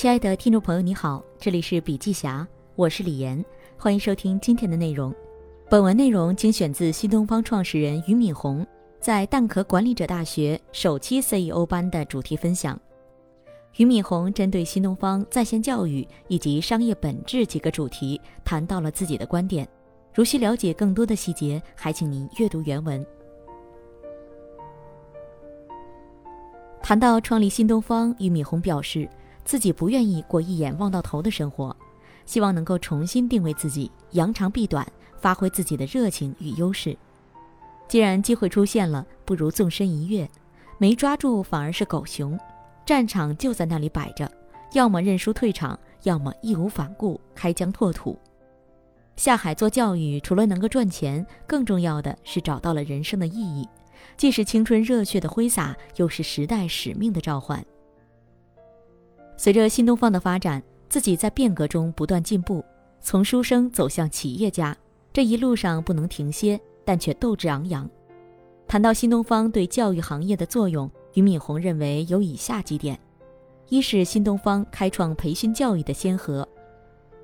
亲爱的听众朋友，你好，这里是笔记侠，我是李岩，欢迎收听今天的内容。本文内容精选自新东方创始人俞敏洪在蛋壳管理者大学首期 CEO 班的主题分享。俞敏洪针对新东方在线教育以及商业本质几个主题谈到了自己的观点。如需了解更多的细节，还请您阅读原文。谈到创立新东方，俞敏洪表示自己不愿意过一眼望到头的生活，希望能够重新定位自己，扬长避短，发挥自己的热情与优势。既然机会出现了，不如纵身一跃，没抓住反而是狗熊。战场就在那里摆着，要么认输退场，要么义无反顾开疆拓土。下海做教育，除了能够赚钱，更重要的是找到了人生的意义。既是青春热血的挥洒，又是时代使命的召唤。随着新东方的发展，自己在变革中不断进步，从书生走向企业家，这一路上不能停歇，但却斗志昂扬。谈到新东方对教育行业的作用，俞敏洪认为有以下几点：一是新东方开创培训教育的先河。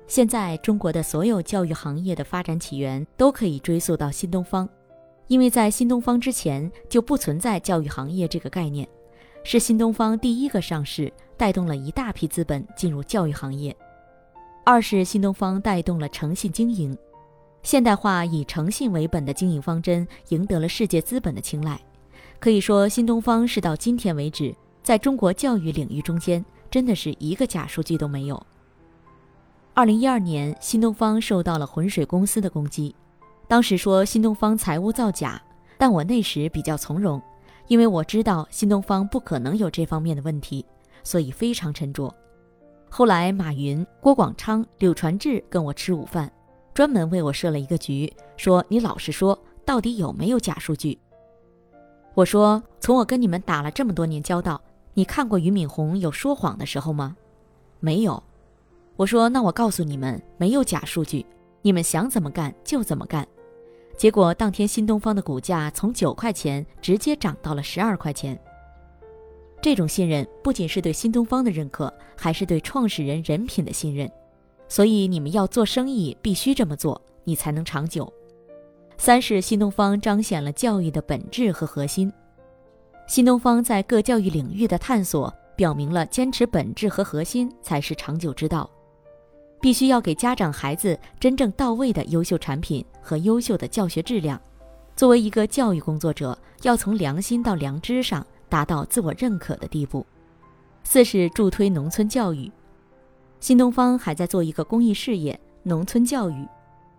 现在中国的所有教育行业的发展起源都可以追溯到新东方。因为在新东方之前就不存在教育行业这个概念，是新东方第一个上市，带动了一大批资本进入教育行业。二是新东方带动了诚信经营，现代化以诚信为本的经营方针赢得了世界资本的青睐。可以说，新东方是到今天为止，在中国教育领域中间真的是一个假数据都没有。二零一二年，新东方受到了浑水公司的攻击。当时说新东方财务造假，但我那时比较从容，因为我知道新东方不可能有这方面的问题，所以非常沉着。后来马云、郭广昌、柳传志跟我吃午饭，专门为我设了一个局，说你老实说，到底有没有假数据？我说从我跟你们打了这么多年交道，你看过俞敏洪有说谎的时候吗？没有。我说那我告诉你们，没有假数据，你们想怎么干就怎么干。结果当天新东方的股价从九块钱直接涨到了十二块钱。这种信任不仅是对新东方的认可，还是对创始人人品的信任。所以你们要做生意必须这么做，你才能长久。三是新东方彰显了教育的本质和核心。新东方在各教育领域的探索，表明了坚持本质和核心才是长久之道。必须要给家长、孩子真正到位的优秀产品和优秀的教学质量。作为一个教育工作者，要从良心到良知上达到自我认可的地步。四是助推农村教育，新东方还在做一个公益事业——农村教育。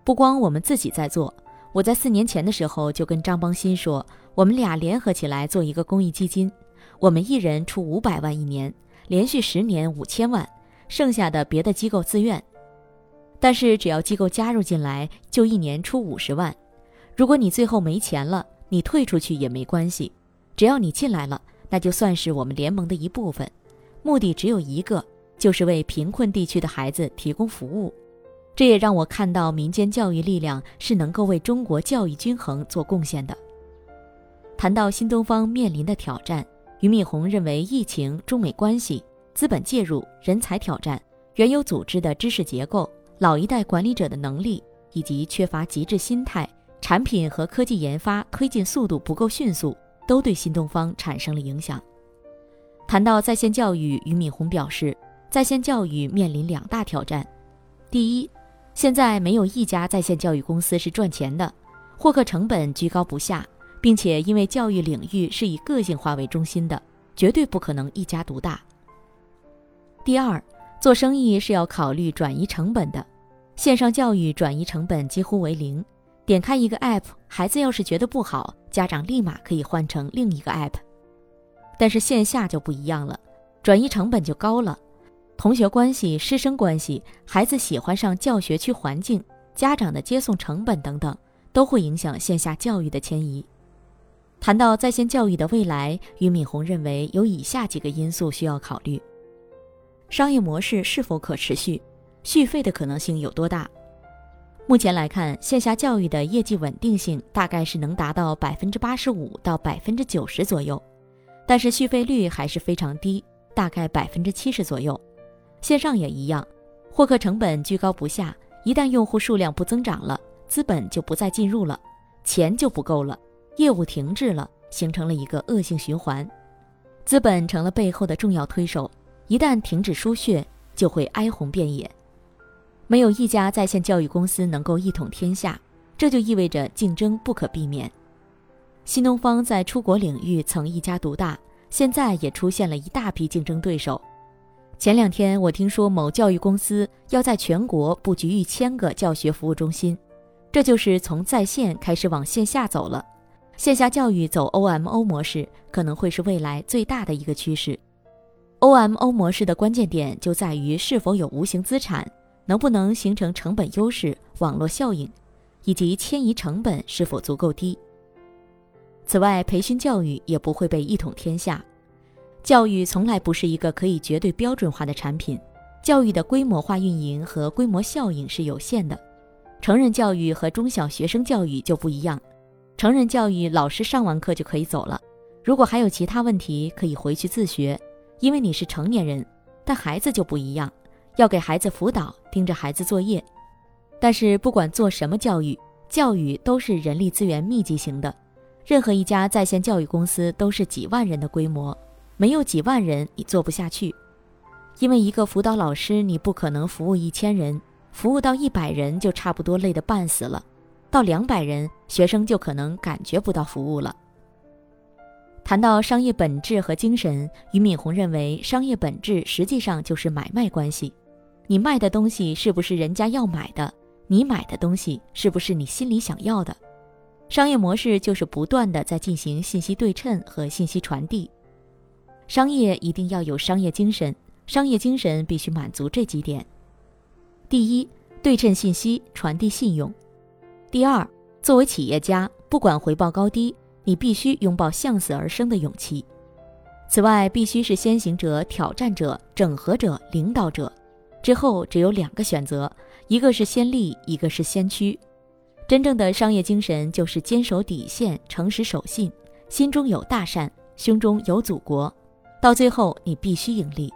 不光我们自己在做，我在四年前的时候就跟张邦鑫说，我们俩联合起来做一个公益基金，我们一人出五百万一年，连续十年五千万，剩下的别的机构自愿。但是只要机构加入进来，就一年出五十万。如果你最后没钱了，你退出去也没关系。只要你进来了，那就算是我们联盟的一部分。目的只有一个，就是为贫困地区的孩子提供服务。这也让我看到民间教育力量是能够为中国教育均衡做贡献的。谈到新东方面临的挑战，俞敏洪认为，疫情、中美关系、资本介入、人才挑战、原有组织的知识结构。老一代管理者的能力以及缺乏极致心态，产品和科技研发推进速度不够迅速，都对新东方产生了影响。谈到在线教育，俞敏洪表示，在线教育面临两大挑战：第一，现在没有一家在线教育公司是赚钱的，获客成本居高不下，并且因为教育领域是以个性化为中心的，绝对不可能一家独大；第二，做生意是要考虑转移成本的，线上教育转移成本几乎为零。点开一个 app，孩子要是觉得不好，家长立马可以换成另一个 app。但是线下就不一样了，转移成本就高了。同学关系、师生关系、孩子喜欢上教学区环境、家长的接送成本等等，都会影响线下教育的迁移。谈到在线教育的未来，俞敏洪认为有以下几个因素需要考虑。商业模式是否可持续？续费的可能性有多大？目前来看，线下教育的业绩稳定性大概是能达到百分之八十五到百分之九十左右，但是续费率还是非常低，大概百分之七十左右。线上也一样，获客成本居高不下，一旦用户数量不增长了，资本就不再进入了，钱就不够了，业务停滞了，形成了一个恶性循环，资本成了背后的重要推手，一旦停止输血，就会哀鸿遍野。没有一家在线教育公司能够一统天下，这就意味着竞争不可避免。新东方在出国领域曾一家独大，现在也出现了一大批竞争对手。前两天我听说某教育公司要在全国布局一千个教学服务中心，这就是从在线开始往线下走了。线下教育走 OMO 模式可能会是未来最大的一个趋势。OMO 模式的关键点就在于是否有无形资产。能不能形成成本优势、网络效应，以及迁移成本是否足够低？此外，培训教育也不会被一统天下。教育从来不是一个可以绝对标准化的产品，教育的规模化运营和规模效应是有限的。成人教育和中小学生教育就不一样，成人教育老师上完课就可以走了，如果还有其他问题可以回去自学，因为你是成年人，但孩子就不一样。要给孩子辅导，盯着孩子作业，但是不管做什么教育，教育都是人力资源密集型的。任何一家在线教育公司都是几万人的规模，没有几万人你做不下去。因为一个辅导老师，你不可能服务一千人，服务到一百人就差不多累得半死了，到两百人，学生就可能感觉不到服务了。谈到商业本质和精神，俞敏洪认为，商业本质实际上就是买卖关系。你卖的东西是不是人家要买的？你买的东西是不是你心里想要的？商业模式就是不断的在进行信息对称和信息传递。商业一定要有商业精神，商业精神必须满足这几点：第一，对称信息，传递信用；第二，作为企业家，不管回报高低，你必须拥抱向死而生的勇气。此外，必须是先行者、挑战者、整合者、领导者。之后只有两个选择，一个是先立，一个是先驱。真正的商业精神就是坚守底线，诚实守信，心中有大善，胸中有祖国。到最后，你必须盈利。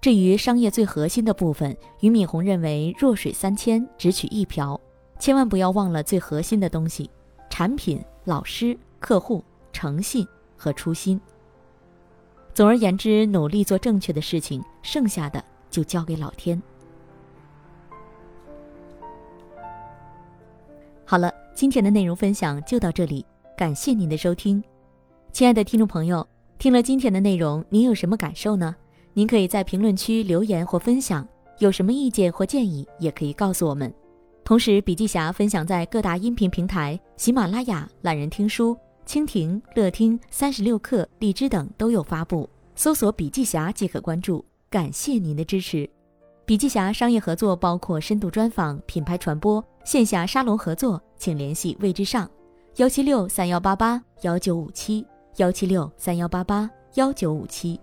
至于商业最核心的部分，俞敏洪认为弱水三千，只取一瓢，千万不要忘了最核心的东西：产品、老师、客户、诚信和初心。总而言之，努力做正确的事情，剩下的。就交给老天。好了，今天的内容分享就到这里，感谢您的收听，亲爱的听众朋友，听了今天的内容，您有什么感受呢？您可以在评论区留言或分享，有什么意见或建议，也可以告诉我们。同时，笔记侠分享在各大音频平台，喜马拉雅、懒人听书、蜻蜓、乐听、三十六课、荔枝等都有发布，搜索“笔记侠”即可关注。感谢您的支持，笔记侠商业合作包括深度专访、品牌传播、线下沙龙合作，请联系魏之上，幺七六三幺八八幺九五七，幺七六三幺八八幺九五七。